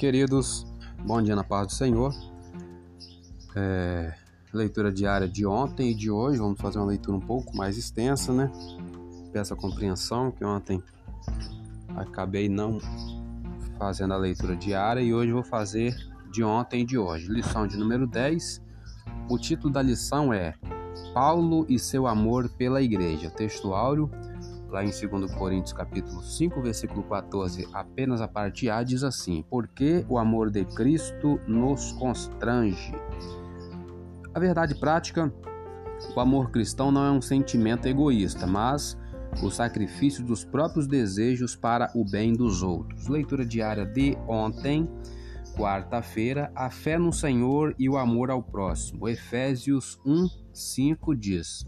Queridos, bom dia na paz do Senhor. É, leitura diária de ontem e de hoje, vamos fazer uma leitura um pouco mais extensa, né? Peço a compreensão que ontem acabei não fazendo a leitura diária e hoje vou fazer de ontem e de hoje. Lição de número 10. O título da lição é Paulo e seu amor pela igreja. Texto áureo lá em 2 Coríntios capítulo 5, versículo 14, apenas a parte A diz assim: "Porque o amor de Cristo nos constrange". A verdade prática, o amor cristão não é um sentimento egoísta, mas o sacrifício dos próprios desejos para o bem dos outros. Leitura diária de ontem, quarta-feira, a fé no Senhor e o amor ao próximo. Efésios 1, 5 diz: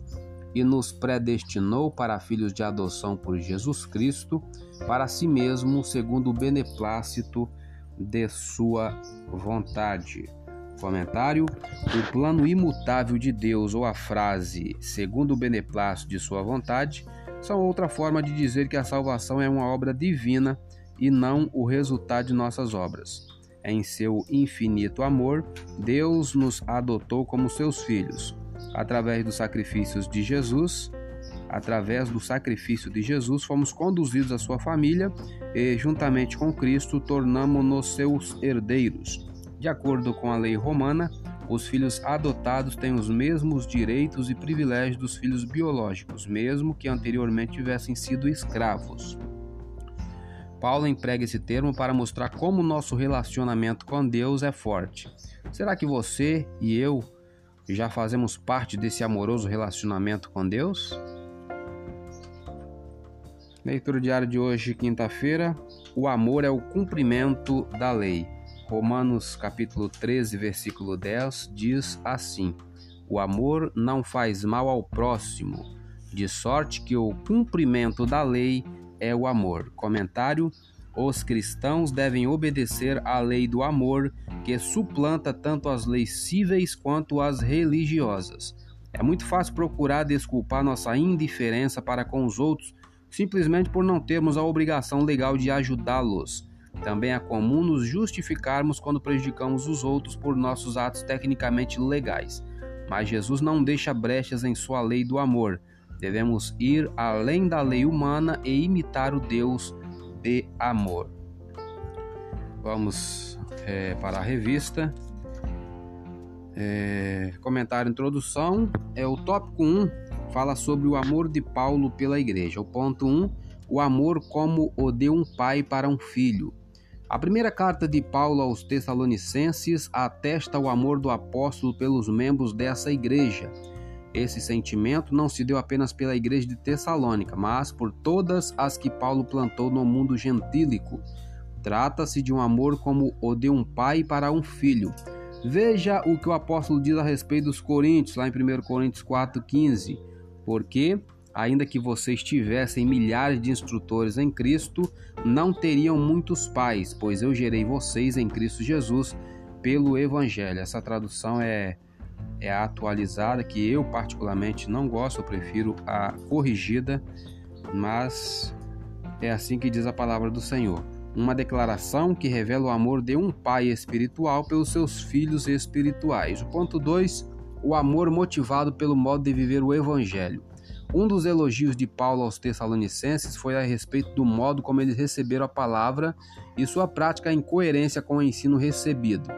e nos predestinou para filhos de adoção por Jesus Cristo, para si mesmo, segundo o beneplácito de sua vontade. Comentário: O plano imutável de Deus ou a frase segundo o beneplácito de sua vontade são outra forma de dizer que a salvação é uma obra divina e não o resultado de nossas obras. Em seu infinito amor, Deus nos adotou como seus filhos através dos sacrifícios de Jesus, através do sacrifício de Jesus, fomos conduzidos à sua família e, juntamente com Cristo, tornamos-nos seus herdeiros. De acordo com a lei romana, os filhos adotados têm os mesmos direitos e privilégios dos filhos biológicos, mesmo que anteriormente tivessem sido escravos. Paulo emprega esse termo para mostrar como nosso relacionamento com Deus é forte. Será que você e eu já fazemos parte desse amoroso relacionamento com Deus? Leitura diária de hoje, quinta-feira. O amor é o cumprimento da lei. Romanos capítulo 13, versículo 10 diz assim: O amor não faz mal ao próximo, de sorte que o cumprimento da lei é o amor. Comentário: Os cristãos devem obedecer à lei do amor que suplanta tanto as leis cíveis quanto as religiosas. É muito fácil procurar desculpar nossa indiferença para com os outros simplesmente por não termos a obrigação legal de ajudá-los. Também é comum nos justificarmos quando prejudicamos os outros por nossos atos tecnicamente legais. Mas Jesus não deixa brechas em sua lei do amor. Devemos ir além da lei humana e imitar o Deus de amor. Vamos é, para a revista. É, comentário introdução é o tópico 1 fala sobre o amor de Paulo pela igreja. O ponto 1, o amor como o de um pai para um filho. A primeira carta de Paulo aos Tessalonicenses atesta o amor do apóstolo pelos membros dessa igreja. Esse sentimento não se deu apenas pela igreja de Tessalônica, mas por todas as que Paulo plantou no mundo gentílico Trata-se de um amor como o de um pai para um filho. Veja o que o apóstolo diz a respeito dos coríntios, lá em 1 Coríntios 4,15. Porque, ainda que vocês tivessem milhares de instrutores em Cristo, não teriam muitos pais, pois eu gerei vocês em Cristo Jesus pelo Evangelho. Essa tradução é, é a atualizada, que eu particularmente não gosto, eu prefiro a corrigida, mas é assim que diz a palavra do Senhor uma declaração que revela o amor de um pai espiritual pelos seus filhos espirituais. O ponto 2, o amor motivado pelo modo de viver o evangelho. Um dos elogios de Paulo aos Tessalonicenses foi a respeito do modo como eles receberam a palavra e sua prática em coerência com o ensino recebido.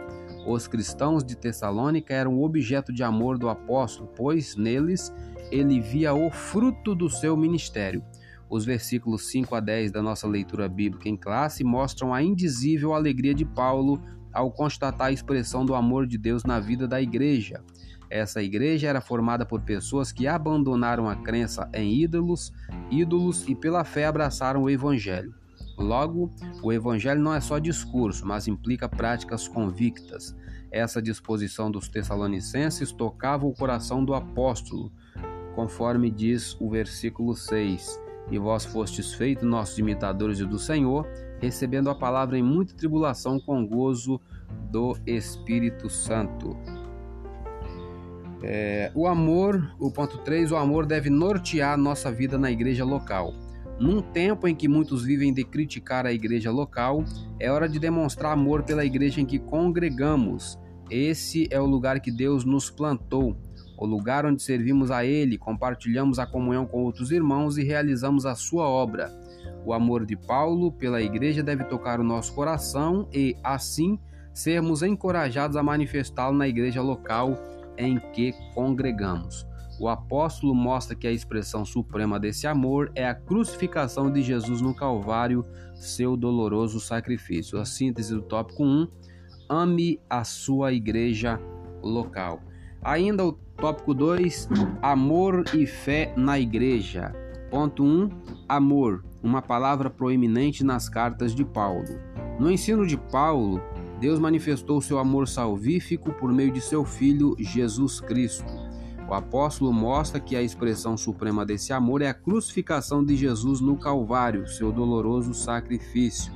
Os cristãos de Tessalônica eram objeto de amor do apóstolo, pois neles ele via o fruto do seu ministério. Os versículos 5 a 10 da nossa leitura bíblica em classe mostram a indizível alegria de Paulo ao constatar a expressão do amor de Deus na vida da igreja. Essa igreja era formada por pessoas que abandonaram a crença em ídolos, ídolos e pela fé abraçaram o evangelho. Logo, o evangelho não é só discurso, mas implica práticas convictas. Essa disposição dos tessalonicenses tocava o coração do apóstolo, conforme diz o versículo 6 e vós fostes feitos nossos imitadores do Senhor, recebendo a palavra em muita tribulação com gozo do Espírito Santo. É, o amor, o ponto 3, o amor deve nortear nossa vida na igreja local. Num tempo em que muitos vivem de criticar a igreja local, é hora de demonstrar amor pela igreja em que congregamos. Esse é o lugar que Deus nos plantou, o lugar onde servimos a Ele, compartilhamos a comunhão com outros irmãos e realizamos a sua obra. O amor de Paulo pela igreja deve tocar o nosso coração e, assim, sermos encorajados a manifestá-lo na igreja local em que congregamos. O apóstolo mostra que a expressão suprema desse amor é a crucificação de Jesus no Calvário, seu doloroso sacrifício. A síntese do tópico 1: ame a sua igreja local. Ainda o tópico 2: amor e fé na igreja. Ponto 1: amor, uma palavra proeminente nas cartas de Paulo. No ensino de Paulo, Deus manifestou seu amor salvífico por meio de seu Filho Jesus Cristo. O apóstolo mostra que a expressão suprema desse amor é a crucificação de Jesus no Calvário, seu doloroso sacrifício.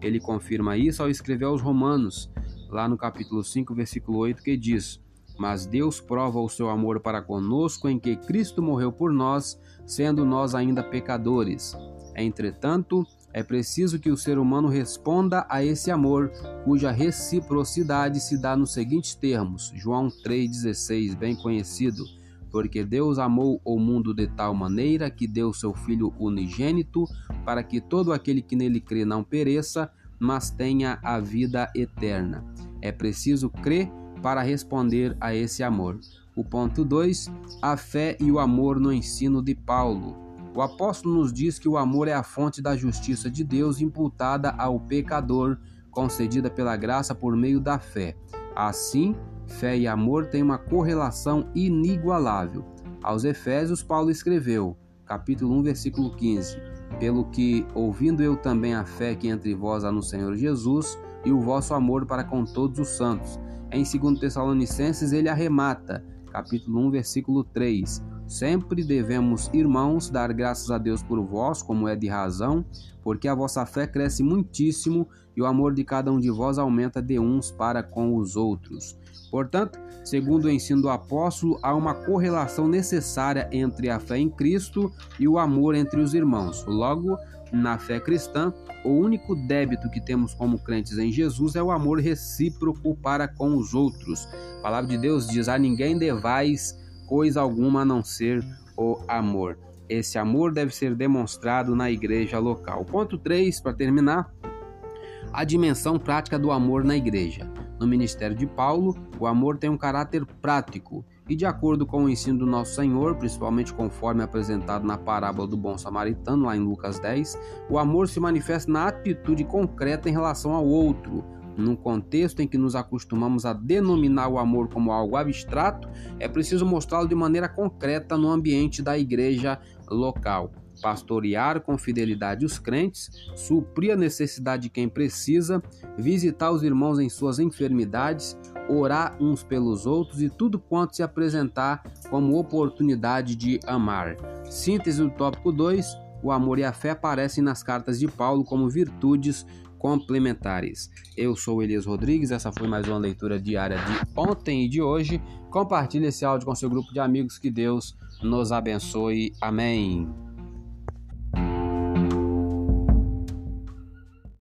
Ele confirma isso ao escrever aos Romanos, lá no capítulo 5, versículo 8, que diz: Mas Deus prova o seu amor para conosco em que Cristo morreu por nós, sendo nós ainda pecadores. Entretanto, é preciso que o ser humano responda a esse amor, cuja reciprocidade se dá nos seguintes termos: João 3,16, bem conhecido. Porque Deus amou o mundo de tal maneira que deu seu Filho unigênito, para que todo aquele que nele crê não pereça, mas tenha a vida eterna. É preciso crer para responder a esse amor. O ponto 2: a fé e o amor no ensino de Paulo. O apóstolo nos diz que o amor é a fonte da justiça de Deus imputada ao pecador, concedida pela graça por meio da fé. Assim, fé e amor têm uma correlação inigualável. Aos Efésios, Paulo escreveu, capítulo 1, versículo 15: Pelo que, ouvindo eu também a fé que entre vós há no Senhor Jesus e o vosso amor para com todos os santos. Em 2 Tessalonicenses, ele arremata, capítulo 1, versículo 3: Sempre devemos, irmãos, dar graças a Deus por vós, como é de razão, porque a vossa fé cresce muitíssimo e o amor de cada um de vós aumenta de uns para com os outros. Portanto, segundo o ensino do apóstolo, há uma correlação necessária entre a fé em Cristo e o amor entre os irmãos. Logo, na fé cristã, o único débito que temos como crentes em Jesus é o amor recíproco para com os outros. A palavra de Deus diz: A ninguém devais coisa alguma a não ser o amor. Esse amor deve ser demonstrado na igreja local. Ponto 3, para terminar, a dimensão prática do amor na igreja. No ministério de Paulo, o amor tem um caráter prático e, de acordo com o ensino do nosso Senhor, principalmente conforme apresentado na parábola do bom samaritano, lá em Lucas 10, o amor se manifesta na atitude concreta em relação ao outro, num contexto em que nos acostumamos a denominar o amor como algo abstrato, é preciso mostrá-lo de maneira concreta no ambiente da igreja local. Pastorear com fidelidade os crentes, suprir a necessidade de quem precisa, visitar os irmãos em suas enfermidades, orar uns pelos outros e tudo quanto se apresentar como oportunidade de amar. Síntese do tópico 2: o amor e a fé aparecem nas cartas de Paulo como virtudes complementares. Eu sou Elias Rodrigues, essa foi mais uma leitura diária de ontem e de hoje. Compartilhe esse áudio com seu grupo de amigos, que Deus nos abençoe. Amém.